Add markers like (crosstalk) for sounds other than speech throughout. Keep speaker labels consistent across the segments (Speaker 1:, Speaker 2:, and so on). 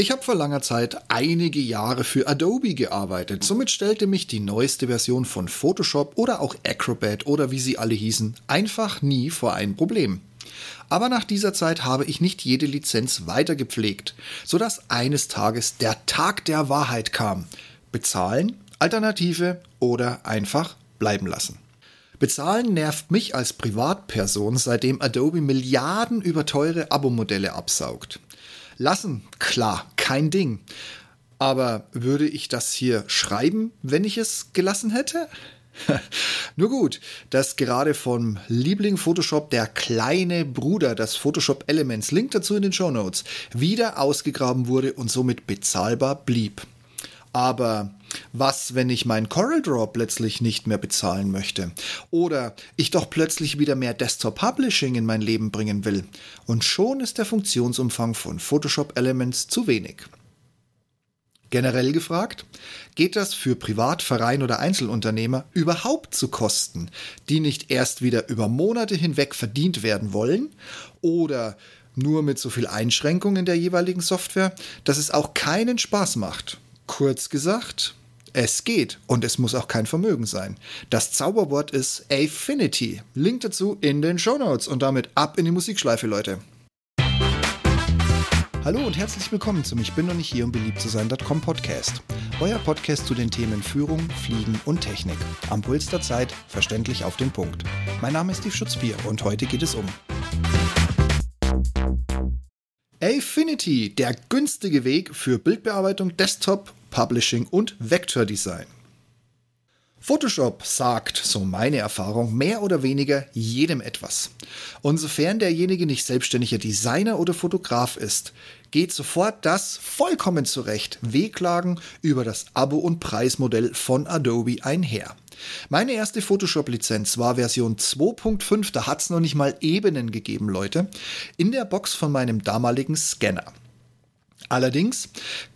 Speaker 1: Ich habe vor langer Zeit einige Jahre für Adobe gearbeitet. Somit stellte mich die neueste Version von Photoshop oder auch Acrobat oder wie sie alle hießen einfach nie vor ein Problem. Aber nach dieser Zeit habe ich nicht jede Lizenz weiter gepflegt, sodass eines Tages der Tag der Wahrheit kam. Bezahlen, Alternative oder einfach bleiben lassen. Bezahlen nervt mich als Privatperson, seitdem Adobe Milliarden über teure Abo-Modelle absaugt. Lassen, klar, kein Ding. Aber würde ich das hier schreiben, wenn ich es gelassen hätte? (laughs) Nur gut, dass gerade vom Liebling Photoshop der kleine Bruder des Photoshop Elements, Link dazu in den Show Notes, wieder ausgegraben wurde und somit bezahlbar blieb. Aber was, wenn ich mein CorelDRAW plötzlich nicht mehr bezahlen möchte? Oder ich doch plötzlich wieder mehr Desktop Publishing in mein Leben bringen will? Und schon ist der Funktionsumfang von Photoshop Elements zu wenig. Generell gefragt, geht das für Privat, Verein oder Einzelunternehmer überhaupt zu Kosten, die nicht erst wieder über Monate hinweg verdient werden wollen oder nur mit so viel Einschränkung in der jeweiligen Software, dass es auch keinen Spaß macht? Kurz gesagt, es geht und es muss auch kein Vermögen sein. Das Zauberwort ist Affinity. Link dazu in den Show Notes und damit ab in die Musikschleife, Leute. Hallo und herzlich willkommen zum Ich bin noch nicht hier, um beliebt zu sein.com Podcast. Euer Podcast zu den Themen Führung, Fliegen und Technik. Am Puls der Zeit, verständlich auf den Punkt. Mein Name ist Steve Schutzbier und heute geht es um Affinity, der günstige Weg für Bildbearbeitung, Desktop, Publishing und Vektordesign. Photoshop sagt, so meine Erfahrung, mehr oder weniger jedem etwas. Und sofern derjenige nicht selbstständiger Designer oder Fotograf ist, geht sofort das vollkommen zurecht Wehklagen über das Abo- und Preismodell von Adobe einher. Meine erste Photoshop-Lizenz war Version 2.5, da hat es noch nicht mal Ebenen gegeben, Leute, in der Box von meinem damaligen Scanner. Allerdings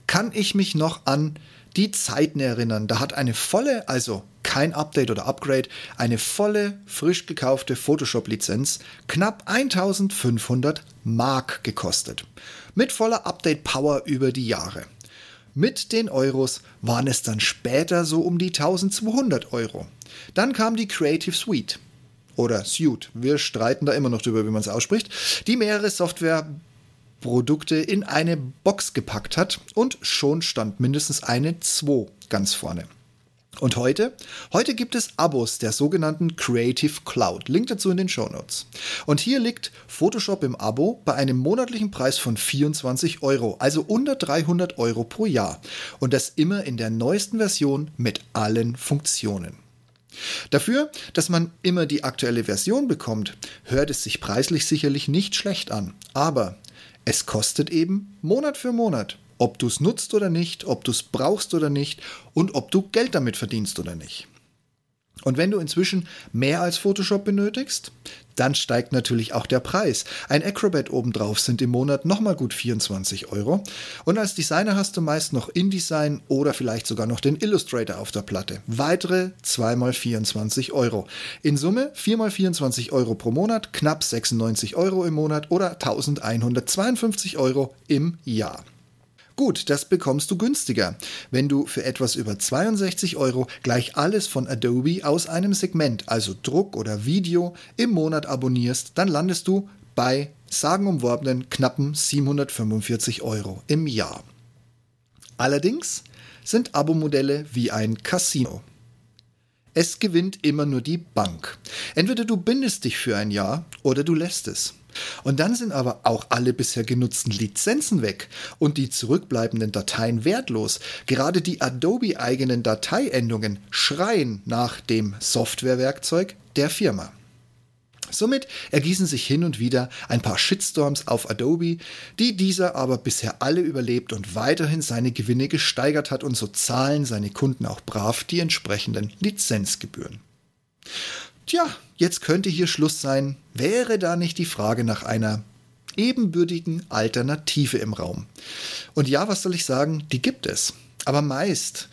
Speaker 1: kann ich mich noch an die Zeiten erinnern. Da hat eine volle, also kein Update oder Upgrade, eine volle, frisch gekaufte Photoshop-Lizenz knapp 1500 Mark gekostet. Mit voller Update-Power über die Jahre. Mit den Euros waren es dann später so um die 1200 Euro. Dann kam die Creative Suite oder Suite. Wir streiten da immer noch drüber, wie man es ausspricht, die mehrere Softwareprodukte in eine Box gepackt hat und schon stand mindestens eine 2 ganz vorne. Und heute? Heute gibt es Abos der sogenannten Creative Cloud. Link dazu in den Show Notes. Und hier liegt Photoshop im Abo bei einem monatlichen Preis von 24 Euro, also unter 300 Euro pro Jahr. Und das immer in der neuesten Version mit allen Funktionen. Dafür, dass man immer die aktuelle Version bekommt, hört es sich preislich sicherlich nicht schlecht an. Aber es kostet eben Monat für Monat ob du es nutzt oder nicht, ob du es brauchst oder nicht und ob du Geld damit verdienst oder nicht. Und wenn du inzwischen mehr als Photoshop benötigst, dann steigt natürlich auch der Preis. Ein Acrobat obendrauf sind im Monat nochmal gut 24 Euro. Und als Designer hast du meist noch InDesign oder vielleicht sogar noch den Illustrator auf der Platte. Weitere 2 mal 24 Euro. In Summe 4 mal 24 Euro pro Monat, knapp 96 Euro im Monat oder 1152 Euro im Jahr. Gut, das bekommst du günstiger, wenn du für etwas über 62 Euro gleich alles von Adobe aus einem Segment, also Druck oder Video, im Monat abonnierst, dann landest du bei sagenumworbenen knappen 745 Euro im Jahr. Allerdings sind Abo-Modelle wie ein Casino. Es gewinnt immer nur die Bank. Entweder du bindest dich für ein Jahr oder du lässt es. Und dann sind aber auch alle bisher genutzten Lizenzen weg und die zurückbleibenden Dateien wertlos. Gerade die Adobe-eigenen Dateiendungen schreien nach dem Softwarewerkzeug der Firma. Somit ergießen sich hin und wieder ein paar Shitstorms auf Adobe, die dieser aber bisher alle überlebt und weiterhin seine Gewinne gesteigert hat und so zahlen seine Kunden auch brav die entsprechenden Lizenzgebühren. Tja, jetzt könnte hier Schluss sein, wäre da nicht die Frage nach einer ebenbürtigen Alternative im Raum. Und ja, was soll ich sagen, die gibt es. Aber meist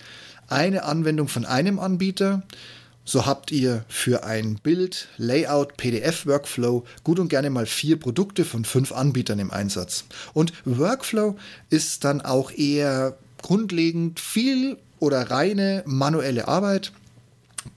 Speaker 1: eine Anwendung von einem Anbieter so habt ihr für ein Bild, Layout, PDF-Workflow gut und gerne mal vier Produkte von fünf Anbietern im Einsatz. Und Workflow ist dann auch eher grundlegend viel oder reine manuelle Arbeit,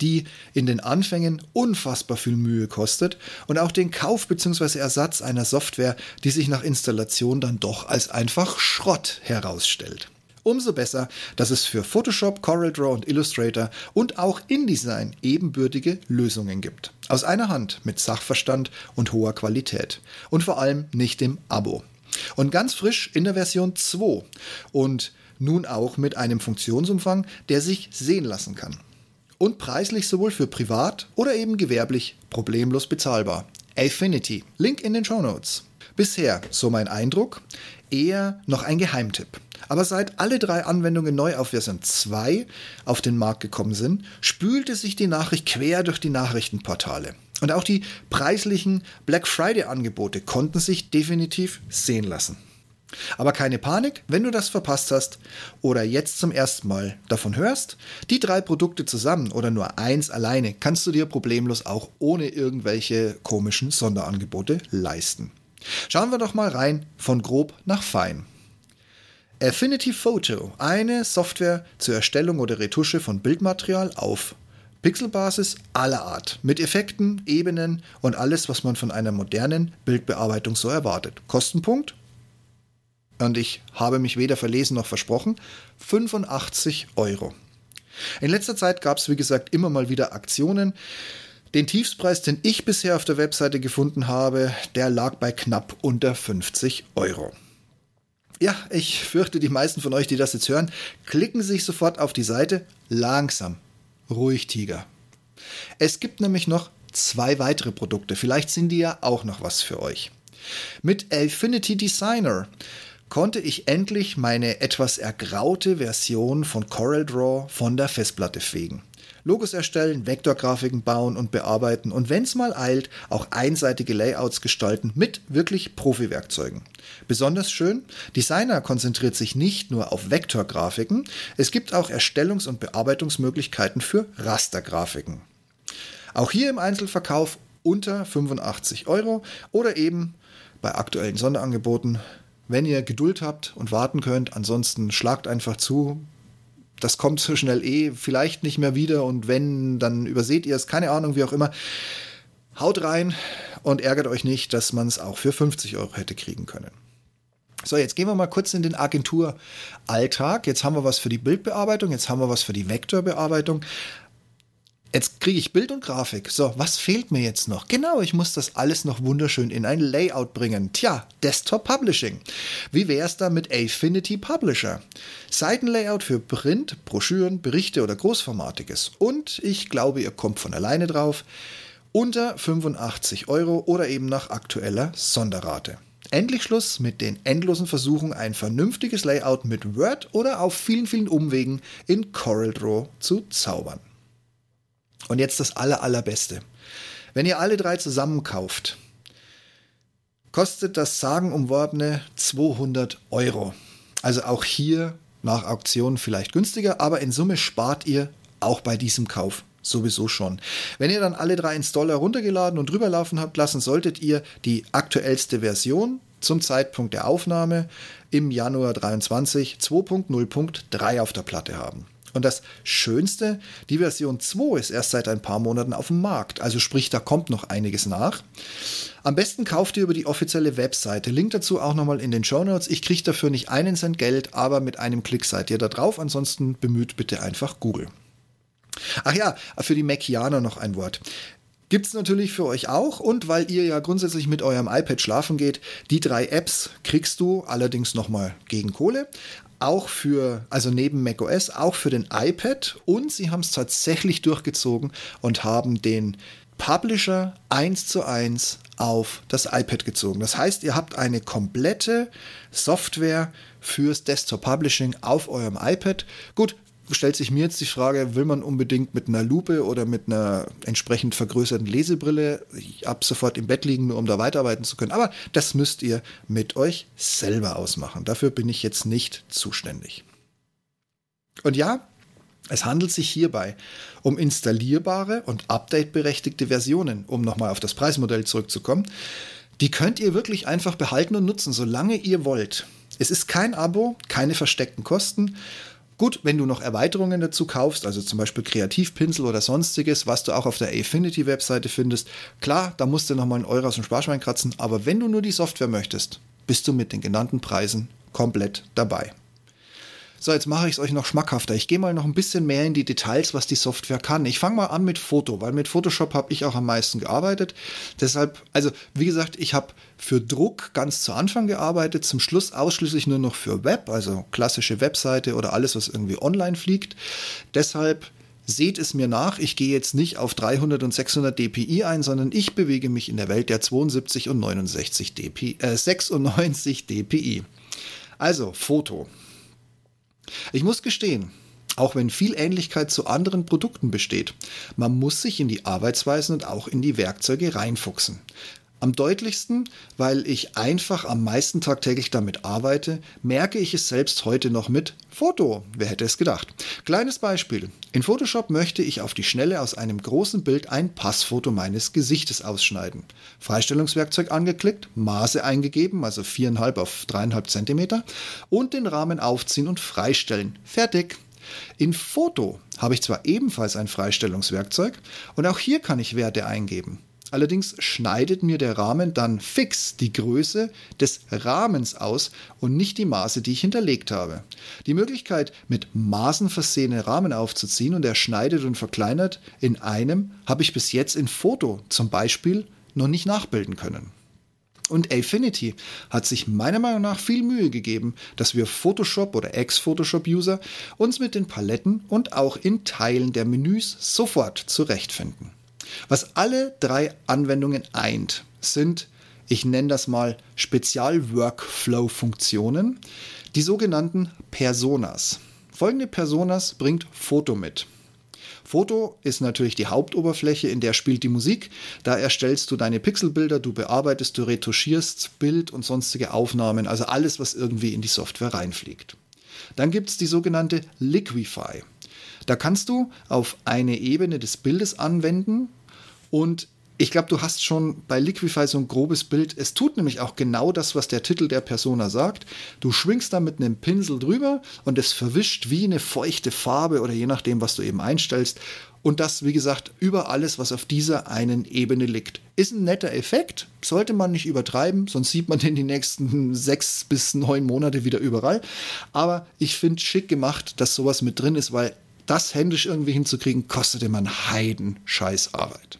Speaker 1: die in den Anfängen unfassbar viel Mühe kostet und auch den Kauf bzw. Ersatz einer Software, die sich nach Installation dann doch als einfach Schrott herausstellt. Umso besser, dass es für Photoshop, CorelDRAW und Illustrator und auch InDesign ebenbürtige Lösungen gibt. Aus einer Hand mit Sachverstand und hoher Qualität. Und vor allem nicht im Abo. Und ganz frisch in der Version 2 und nun auch mit einem Funktionsumfang, der sich sehen lassen kann. Und preislich sowohl für privat oder eben gewerblich problemlos bezahlbar. Affinity. Link in den Show Notes. Bisher, so mein Eindruck, eher noch ein Geheimtipp. Aber seit alle drei Anwendungen neu auf Version 2 auf den Markt gekommen sind, spülte sich die Nachricht quer durch die Nachrichtenportale. Und auch die preislichen Black Friday-Angebote konnten sich definitiv sehen lassen. Aber keine Panik, wenn du das verpasst hast oder jetzt zum ersten Mal davon hörst. Die drei Produkte zusammen oder nur eins alleine kannst du dir problemlos auch ohne irgendwelche komischen Sonderangebote leisten. Schauen wir doch mal rein von grob nach fein. Affinity Photo, eine Software zur Erstellung oder Retusche von Bildmaterial auf Pixelbasis aller Art, mit Effekten, Ebenen und alles, was man von einer modernen Bildbearbeitung so erwartet. Kostenpunkt und ich habe mich weder verlesen noch versprochen, 85 Euro. In letzter Zeit gab es, wie gesagt, immer mal wieder Aktionen. Den Tiefspreis, den ich bisher auf der Webseite gefunden habe, der lag bei knapp unter 50 Euro. Ja, ich fürchte, die meisten von euch, die das jetzt hören, klicken sich sofort auf die Seite. Langsam. Ruhig, Tiger. Es gibt nämlich noch zwei weitere Produkte. Vielleicht sind die ja auch noch was für euch. Mit Affinity Designer konnte ich endlich meine etwas ergraute Version von CorelDRAW von der Festplatte fegen. Logos erstellen, Vektorgrafiken bauen und bearbeiten und wenn es mal eilt, auch einseitige Layouts gestalten mit wirklich Profi-Werkzeugen. Besonders schön, Designer konzentriert sich nicht nur auf Vektorgrafiken, es gibt auch Erstellungs- und Bearbeitungsmöglichkeiten für Rastergrafiken. Auch hier im Einzelverkauf unter 85 Euro oder eben bei aktuellen Sonderangeboten wenn ihr Geduld habt und warten könnt. Ansonsten schlagt einfach zu. Das kommt so schnell eh vielleicht nicht mehr wieder und wenn, dann überseht ihr es, keine Ahnung, wie auch immer. Haut rein und ärgert euch nicht, dass man es auch für 50 Euro hätte kriegen können. So, jetzt gehen wir mal kurz in den Agenturalltag. Jetzt haben wir was für die Bildbearbeitung, jetzt haben wir was für die Vektorbearbeitung. Jetzt kriege ich Bild und Grafik. So, was fehlt mir jetzt noch? Genau, ich muss das alles noch wunderschön in ein Layout bringen. Tja, Desktop Publishing. Wie wäre es da mit Affinity Publisher? Seitenlayout für Print, Broschüren, Berichte oder Großformatiges. Und ich glaube, ihr kommt von alleine drauf. Unter 85 Euro oder eben nach aktueller Sonderrate. Endlich Schluss mit den endlosen Versuchen, ein vernünftiges Layout mit Word oder auf vielen, vielen Umwegen in CorelDRAW zu zaubern. Und jetzt das aller, allerbeste. Wenn ihr alle drei zusammen kauft, kostet das sagenumworbene 200 Euro. Also auch hier nach Auktion vielleicht günstiger, aber in Summe spart ihr auch bei diesem Kauf sowieso schon. Wenn ihr dann alle drei Installer runtergeladen und drüberlaufen habt lassen, solltet ihr die aktuellste Version zum Zeitpunkt der Aufnahme im Januar 23 2.0.3 auf der Platte haben. Und das Schönste, die Version 2 ist erst seit ein paar Monaten auf dem Markt. Also sprich, da kommt noch einiges nach. Am besten kauft ihr über die offizielle Webseite. Link dazu auch nochmal in den Show Notes. Ich kriege dafür nicht einen Cent Geld, aber mit einem Klick seid ihr da drauf. Ansonsten bemüht bitte einfach Google. Ach ja, für die Macianer noch ein Wort. Gibt es natürlich für euch auch und weil ihr ja grundsätzlich mit eurem iPad schlafen geht, die drei Apps kriegst du allerdings nochmal gegen Kohle auch für, also neben macOS, auch für den iPad und sie haben es tatsächlich durchgezogen und haben den Publisher eins zu eins auf das iPad gezogen. Das heißt, ihr habt eine komplette Software fürs Desktop Publishing auf eurem iPad. Gut, stellt sich mir jetzt die Frage, will man unbedingt mit einer Lupe oder mit einer entsprechend vergrößerten Lesebrille ab sofort im Bett liegen, nur um da weiterarbeiten zu können. Aber das müsst ihr mit euch selber ausmachen. Dafür bin ich jetzt nicht zuständig. Und ja, Es handelt sich hierbei um installierbare und updateberechtigte Versionen, um nochmal auf das Preismodell zurückzukommen. Die könnt ihr wirklich einfach behalten und nutzen, solange ihr wollt. Es ist kein Abo, keine versteckten Kosten. Gut, wenn du noch Erweiterungen dazu kaufst, also zum Beispiel Kreativpinsel oder sonstiges, was du auch auf der Affinity-Webseite findest, klar, da musst du nochmal einen Euro aus dem Sparschwein kratzen, aber wenn du nur die Software möchtest, bist du mit den genannten Preisen komplett dabei. So, jetzt mache ich es euch noch schmackhafter. Ich gehe mal noch ein bisschen mehr in die Details, was die Software kann. Ich fange mal an mit Foto, weil mit Photoshop habe ich auch am meisten gearbeitet. Deshalb, also wie gesagt, ich habe für Druck ganz zu Anfang gearbeitet, zum Schluss ausschließlich nur noch für Web, also klassische Webseite oder alles, was irgendwie online fliegt. Deshalb Seht es mir nach, ich gehe jetzt nicht auf 300 und 600 dpi ein, sondern ich bewege mich in der Welt der 72 und 69 dpi, äh, 96 dpi. Also Foto. Ich muss gestehen, auch wenn viel Ähnlichkeit zu anderen Produkten besteht, man muss sich in die Arbeitsweisen und auch in die Werkzeuge reinfuchsen. Am deutlichsten, weil ich einfach am meisten tagtäglich damit arbeite, merke ich es selbst heute noch mit Foto. Wer hätte es gedacht? Kleines Beispiel. In Photoshop möchte ich auf die Schnelle aus einem großen Bild ein Passfoto meines Gesichtes ausschneiden. Freistellungswerkzeug angeklickt, Maße eingegeben, also 4,5 auf 3,5 cm und den Rahmen aufziehen und freistellen. Fertig. In Foto habe ich zwar ebenfalls ein Freistellungswerkzeug und auch hier kann ich Werte eingeben. Allerdings schneidet mir der Rahmen dann fix die Größe des Rahmens aus und nicht die Maße, die ich hinterlegt habe. Die Möglichkeit, mit Maßen versehene Rahmen aufzuziehen und er schneidet und verkleinert in einem, habe ich bis jetzt in Foto zum Beispiel noch nicht nachbilden können. Und Affinity hat sich meiner Meinung nach viel Mühe gegeben, dass wir Photoshop oder Ex-Photoshop-User uns mit den Paletten und auch in Teilen der Menüs sofort zurechtfinden. Was alle drei Anwendungen eint, sind, ich nenne das mal Spezial-Workflow-Funktionen, die sogenannten Personas. Folgende Personas bringt Foto mit. Foto ist natürlich die Hauptoberfläche, in der spielt die Musik. Da erstellst du deine Pixelbilder, du bearbeitest, du retuschierst Bild und sonstige Aufnahmen, also alles, was irgendwie in die Software reinfliegt. Dann gibt es die sogenannte Liquify. Da kannst du auf eine Ebene des Bildes anwenden, und ich glaube, du hast schon bei Liquify so ein grobes Bild. Es tut nämlich auch genau das, was der Titel der Persona sagt. Du schwingst da mit einem Pinsel drüber und es verwischt wie eine feuchte Farbe oder je nachdem, was du eben einstellst. Und das, wie gesagt, über alles, was auf dieser einen Ebene liegt. Ist ein netter Effekt, sollte man nicht übertreiben, sonst sieht man den die nächsten (laughs) sechs bis neun Monate wieder überall. Aber ich finde schick gemacht, dass sowas mit drin ist, weil das händisch irgendwie hinzukriegen, kostet immer einen Heiden Scheißarbeit.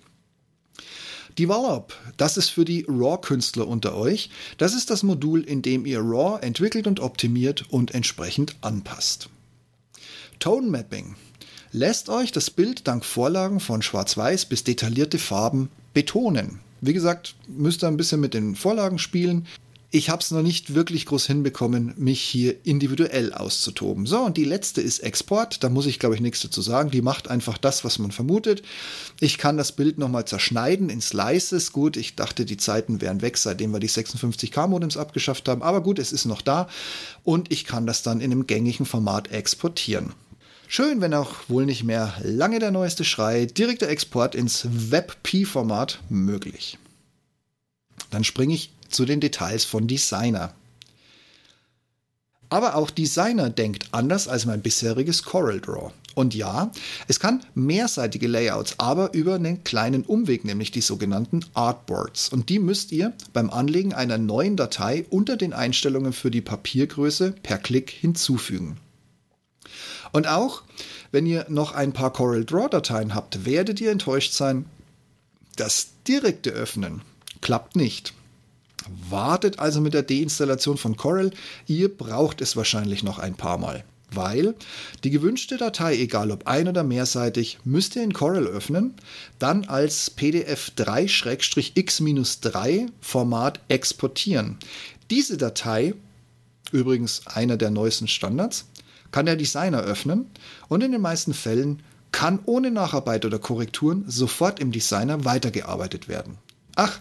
Speaker 1: Develop, das ist für die RAW-Künstler unter euch. Das ist das Modul, in dem ihr RAW entwickelt und optimiert und entsprechend anpasst. Tone Mapping lässt euch das Bild dank Vorlagen von Schwarz-Weiß bis detaillierte Farben betonen. Wie gesagt, müsst ihr ein bisschen mit den Vorlagen spielen ich habe es noch nicht wirklich groß hinbekommen, mich hier individuell auszutoben. So, und die letzte ist Export. Da muss ich, glaube ich, nichts dazu sagen. Die macht einfach das, was man vermutet. Ich kann das Bild nochmal zerschneiden in Slices. Gut, ich dachte, die Zeiten wären weg, seitdem wir die 56K-Modems abgeschafft haben. Aber gut, es ist noch da. Und ich kann das dann in einem gängigen Format exportieren. Schön, wenn auch wohl nicht mehr lange der neueste Schrei, direkter Export ins WebP-Format möglich. Dann springe ich zu den Details von Designer. Aber auch Designer denkt anders als mein bisheriges CorelDRAW. Und ja, es kann mehrseitige Layouts, aber über einen kleinen Umweg, nämlich die sogenannten Artboards. Und die müsst ihr beim Anlegen einer neuen Datei unter den Einstellungen für die Papiergröße per Klick hinzufügen. Und auch wenn ihr noch ein paar CorelDRAW-Dateien habt, werdet ihr enttäuscht sein, das direkte Öffnen klappt nicht. Wartet also mit der Deinstallation von Corel. Ihr braucht es wahrscheinlich noch ein paar Mal. Weil die gewünschte Datei, egal ob ein- oder mehrseitig, müsst ihr in Corel öffnen, dann als PDF 3-X-3 Format exportieren. Diese Datei, übrigens einer der neuesten Standards, kann der Designer öffnen und in den meisten Fällen kann ohne Nacharbeit oder Korrekturen sofort im Designer weitergearbeitet werden. Ach,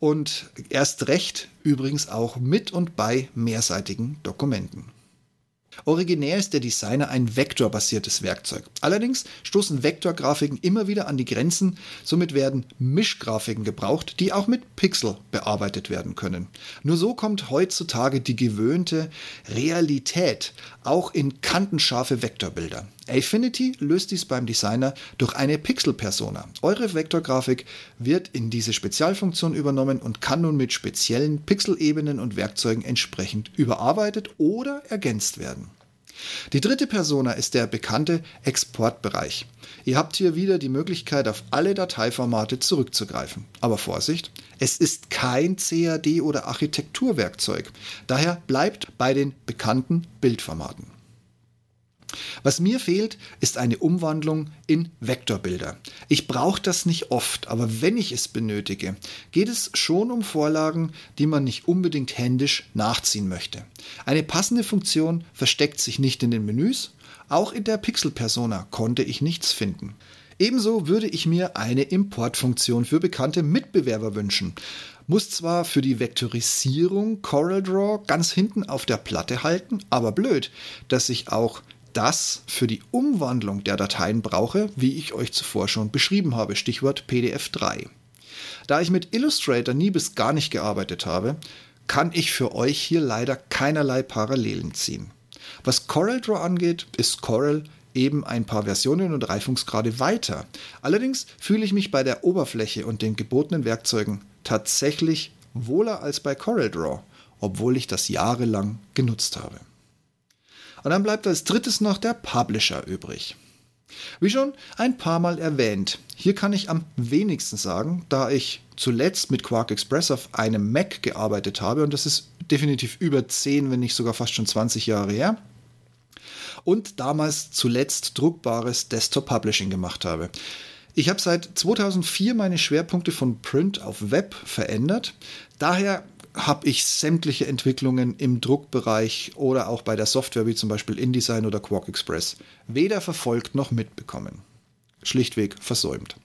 Speaker 1: und erst recht übrigens auch mit und bei mehrseitigen Dokumenten. Originär ist der Designer ein vektorbasiertes Werkzeug. Allerdings stoßen Vektorgrafiken immer wieder an die Grenzen, somit werden Mischgrafiken gebraucht, die auch mit Pixel bearbeitet werden können. Nur so kommt heutzutage die gewöhnte Realität auch in kantenscharfe Vektorbilder. Affinity löst dies beim Designer durch eine Pixel-Persona. Eure Vektorgrafik wird in diese Spezialfunktion übernommen und kann nun mit speziellen Pixelebenen und Werkzeugen entsprechend überarbeitet oder ergänzt werden. Die dritte Persona ist der bekannte Exportbereich. Ihr habt hier wieder die Möglichkeit, auf alle Dateiformate zurückzugreifen. Aber Vorsicht, es ist kein CAD oder Architekturwerkzeug. Daher bleibt bei den bekannten Bildformaten. Was mir fehlt, ist eine Umwandlung in Vektorbilder. Ich brauche das nicht oft, aber wenn ich es benötige, geht es schon um Vorlagen, die man nicht unbedingt händisch nachziehen möchte. Eine passende Funktion versteckt sich nicht in den Menüs, auch in der Pixel-Persona konnte ich nichts finden. Ebenso würde ich mir eine Importfunktion für bekannte Mitbewerber wünschen. Muss zwar für die Vektorisierung CorelDRAW ganz hinten auf der Platte halten, aber blöd, dass ich auch das für die Umwandlung der Dateien brauche, wie ich euch zuvor schon beschrieben habe, Stichwort PDF 3. Da ich mit Illustrator nie bis gar nicht gearbeitet habe, kann ich für euch hier leider keinerlei Parallelen ziehen. Was CorelDRAW angeht, ist Corel eben ein paar Versionen und Reifungsgrade weiter. Allerdings fühle ich mich bei der Oberfläche und den gebotenen Werkzeugen tatsächlich wohler als bei CorelDRAW, obwohl ich das jahrelang genutzt habe. Und dann bleibt als drittes noch der Publisher übrig. Wie schon ein paar Mal erwähnt, hier kann ich am wenigsten sagen, da ich zuletzt mit Quark Express auf einem Mac gearbeitet habe und das ist definitiv über 10, wenn nicht sogar fast schon 20 Jahre her. Und damals zuletzt druckbares Desktop Publishing gemacht habe. Ich habe seit 2004 meine Schwerpunkte von Print auf Web verändert. Daher habe ich sämtliche Entwicklungen im Druckbereich oder auch bei der Software wie zum Beispiel InDesign oder Quark Express weder verfolgt noch mitbekommen. Schlichtweg versäumt.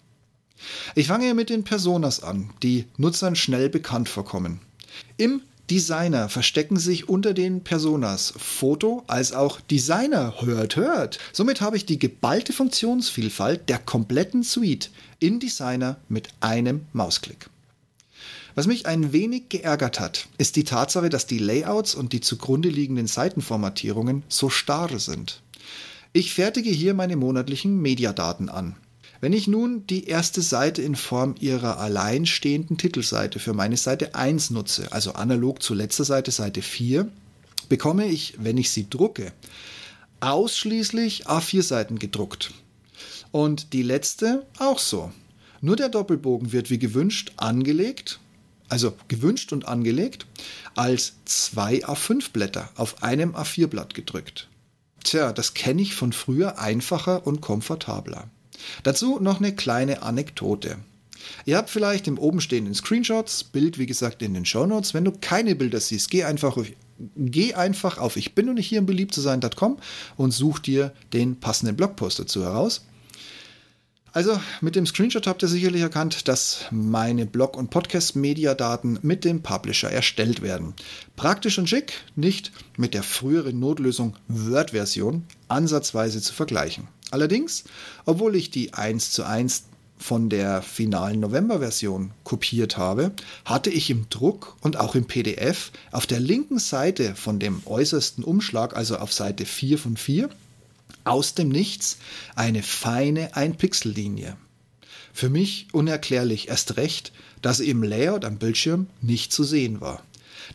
Speaker 1: Ich fange mit den Personas an, die Nutzern schnell bekannt vorkommen. Im Designer verstecken sich unter den Personas Foto als auch Designer hört hört. Somit habe ich die geballte Funktionsvielfalt der kompletten Suite in Designer mit einem Mausklick. Was mich ein wenig geärgert hat, ist die Tatsache, dass die Layouts und die zugrunde liegenden Seitenformatierungen so starr sind. Ich fertige hier meine monatlichen Mediadaten an. Wenn ich nun die erste Seite in Form ihrer alleinstehenden Titelseite für meine Seite 1 nutze, also analog zu letzter Seite Seite 4, bekomme ich, wenn ich sie drucke, ausschließlich A4-Seiten gedruckt. Und die letzte auch so. Nur der Doppelbogen wird wie gewünscht angelegt also gewünscht und angelegt, als zwei A5-Blätter auf einem A4-Blatt gedrückt. Tja, das kenne ich von früher einfacher und komfortabler. Dazu noch eine kleine Anekdote. Ihr habt vielleicht im oben stehenden Screenshots, Bild wie gesagt in den Show Notes. Wenn du keine Bilder siehst, geh einfach auf, geh einfach auf ich bin und nicht hier im beliebt zu sein.com und such dir den passenden Blogpost dazu heraus. Also mit dem Screenshot habt ihr sicherlich erkannt, dass meine Blog- und Podcast-Mediadaten mit dem Publisher erstellt werden. Praktisch und schick, nicht mit der früheren Notlösung Word-Version ansatzweise zu vergleichen. Allerdings, obwohl ich die 1 zu 1 von der finalen November-Version kopiert habe, hatte ich im Druck und auch im PDF auf der linken Seite von dem äußersten Umschlag, also auf Seite 4 von 4, aus dem Nichts eine feine Ein-Pixel-Linie. Für mich unerklärlich erst recht, dass sie im Layout am Bildschirm nicht zu sehen war.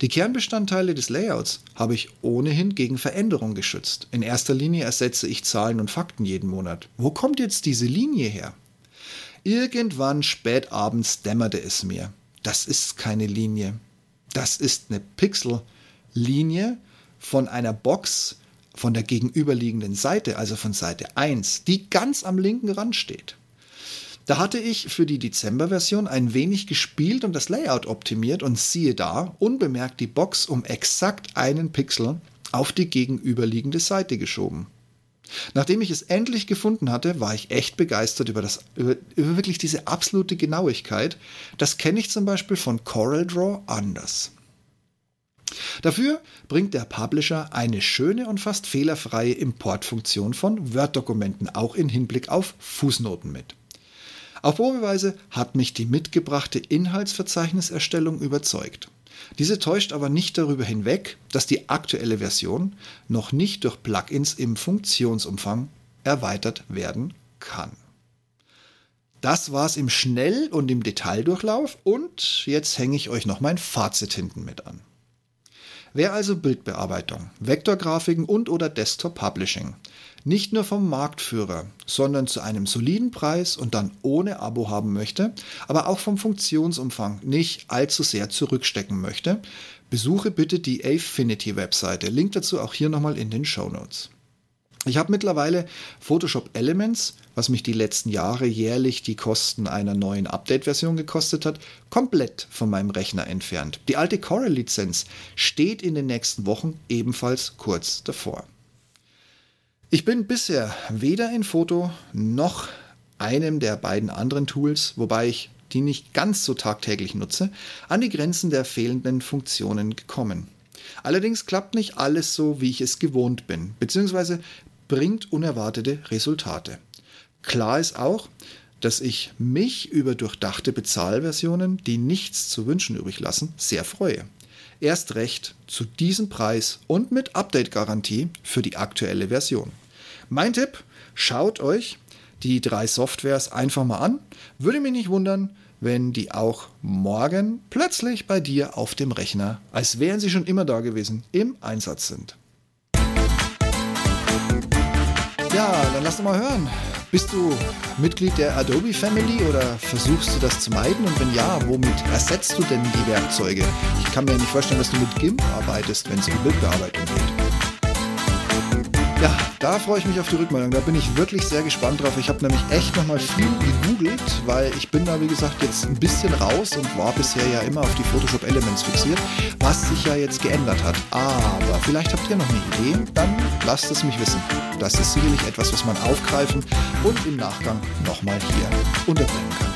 Speaker 1: Die Kernbestandteile des Layouts habe ich ohnehin gegen Veränderung geschützt. In erster Linie ersetze ich Zahlen und Fakten jeden Monat. Wo kommt jetzt diese Linie her? Irgendwann spät abends dämmerte es mir. Das ist keine Linie. Das ist eine Pixel-Linie von einer Box, von der gegenüberliegenden Seite, also von Seite 1, die ganz am linken Rand steht. Da hatte ich für die Dezember-Version ein wenig gespielt und das Layout optimiert und siehe da, unbemerkt die Box um exakt einen Pixel auf die gegenüberliegende Seite geschoben. Nachdem ich es endlich gefunden hatte, war ich echt begeistert über, das, über, über wirklich diese absolute Genauigkeit. Das kenne ich zum Beispiel von CorelDRAW anders. Dafür bringt der Publisher eine schöne und fast fehlerfreie Importfunktion von Word-Dokumenten auch in Hinblick auf Fußnoten mit. Auf Probeweise hat mich die mitgebrachte Inhaltsverzeichniserstellung überzeugt. Diese täuscht aber nicht darüber hinweg, dass die aktuelle Version noch nicht durch Plugins im Funktionsumfang erweitert werden kann. Das war's im Schnell- und im Detaildurchlauf und jetzt hänge ich euch noch mein Fazit hinten mit an. Wer also Bildbearbeitung, Vektorgrafiken und oder Desktop Publishing nicht nur vom Marktführer, sondern zu einem soliden Preis und dann ohne Abo haben möchte, aber auch vom Funktionsumfang nicht allzu sehr zurückstecken möchte, besuche bitte die Affinity Webseite. Link dazu auch hier nochmal in den Show Notes. Ich habe mittlerweile Photoshop Elements, was mich die letzten Jahre jährlich die Kosten einer neuen Update-Version gekostet hat, komplett von meinem Rechner entfernt. Die alte Corel-Lizenz steht in den nächsten Wochen ebenfalls kurz davor. Ich bin bisher weder in Foto noch einem der beiden anderen Tools, wobei ich die nicht ganz so tagtäglich nutze, an die Grenzen der fehlenden Funktionen gekommen. Allerdings klappt nicht alles so, wie ich es gewohnt bin, beziehungsweise bringt unerwartete Resultate. Klar ist auch, dass ich mich über durchdachte Bezahlversionen, die nichts zu wünschen übrig lassen, sehr freue. Erst recht zu diesem Preis und mit Update-Garantie für die aktuelle Version. Mein Tipp, schaut euch die drei Softwares einfach mal an. Würde mich nicht wundern, wenn die auch morgen plötzlich bei dir auf dem Rechner, als wären sie schon immer da gewesen, im Einsatz sind. Ja, dann lass doch mal hören. Bist du Mitglied der Adobe Family oder versuchst du das zu meiden? Und wenn ja, womit ersetzt du denn die Werkzeuge? Ich kann mir nicht vorstellen, dass du mit GIMP arbeitest, wenn es um Bildbearbeitung geht. Da freue ich mich auf die Rückmeldung. Da bin ich wirklich sehr gespannt drauf. Ich habe nämlich echt nochmal viel gegoogelt, weil ich bin da, wie gesagt, jetzt ein bisschen raus und war bisher ja immer auf die Photoshop Elements fixiert, was sich ja jetzt geändert hat. Aber vielleicht habt ihr noch eine Idee, dann lasst es mich wissen. Das ist sicherlich etwas, was man aufgreifen und im Nachgang nochmal hier unterbringen kann.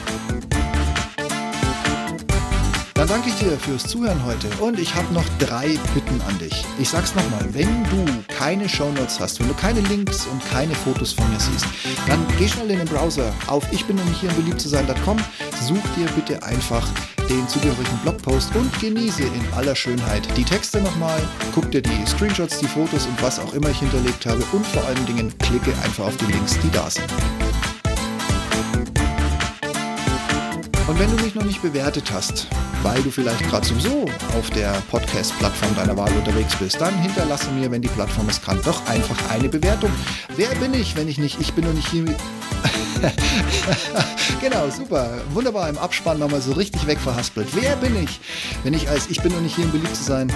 Speaker 1: Danke ich dir fürs Zuhören heute und ich habe noch drei Bitten an dich. Ich sag's nochmal, wenn du keine Shownotes hast, wenn du keine Links und keine Fotos von mir siehst, dann geh schnell in den Browser auf ich bin nicht hier beliebt zu sein.com, such dir bitte einfach den zugehörigen Blogpost und genieße in aller Schönheit die Texte nochmal, guck dir die Screenshots, die Fotos und was auch immer ich hinterlegt habe und vor allen Dingen klicke einfach auf die Links, die da sind. Und wenn du mich noch nicht bewertet hast, weil du vielleicht gerade sowieso auf der Podcast-Plattform deiner Wahl unterwegs bist, dann hinterlasse mir, wenn die Plattform es kann, doch einfach eine Bewertung. Wer bin ich, wenn ich nicht, ich bin noch nicht hier. (laughs) genau, super. Wunderbar im Abspann nochmal so richtig wegverhaspelt. Wer bin ich, wenn ich als ich bin noch nicht hier, um beliebt zu sein,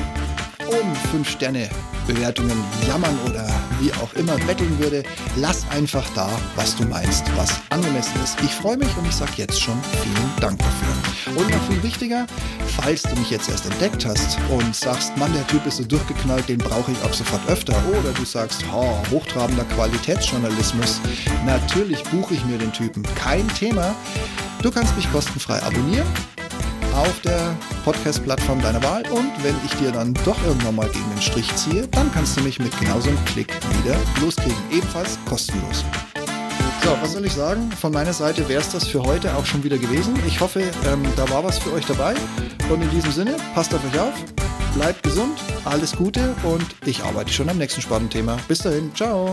Speaker 1: um 5 Sterne Bewertungen jammern oder wie auch immer betteln würde, lass einfach da, was du meinst, was angemessen ist. Ich freue mich und ich sage jetzt schon vielen Dank dafür. Und noch viel wichtiger, falls du mich jetzt erst entdeckt hast und sagst, Mann, der Typ ist so durchgeknallt, den brauche ich ab sofort öfter. Oder du sagst, oh, hochtrabender Qualitätsjournalismus, natürlich buche ich mir den Typen. Kein Thema. Du kannst mich kostenfrei abonnieren auf der Podcast-Plattform deiner Wahl. Und wenn ich dir dann doch irgendwann mal gegen den Strich ziehe, dann kannst du mich mit genauso einem Klick wieder loskriegen. Ebenfalls kostenlos. So, was soll ich sagen? Von meiner Seite wäre es das für heute auch schon wieder gewesen. Ich hoffe, ähm, da war was für euch dabei. Und in diesem Sinne, passt auf euch auf, bleibt gesund, alles Gute und ich arbeite schon am nächsten spannenden Thema. Bis dahin, ciao.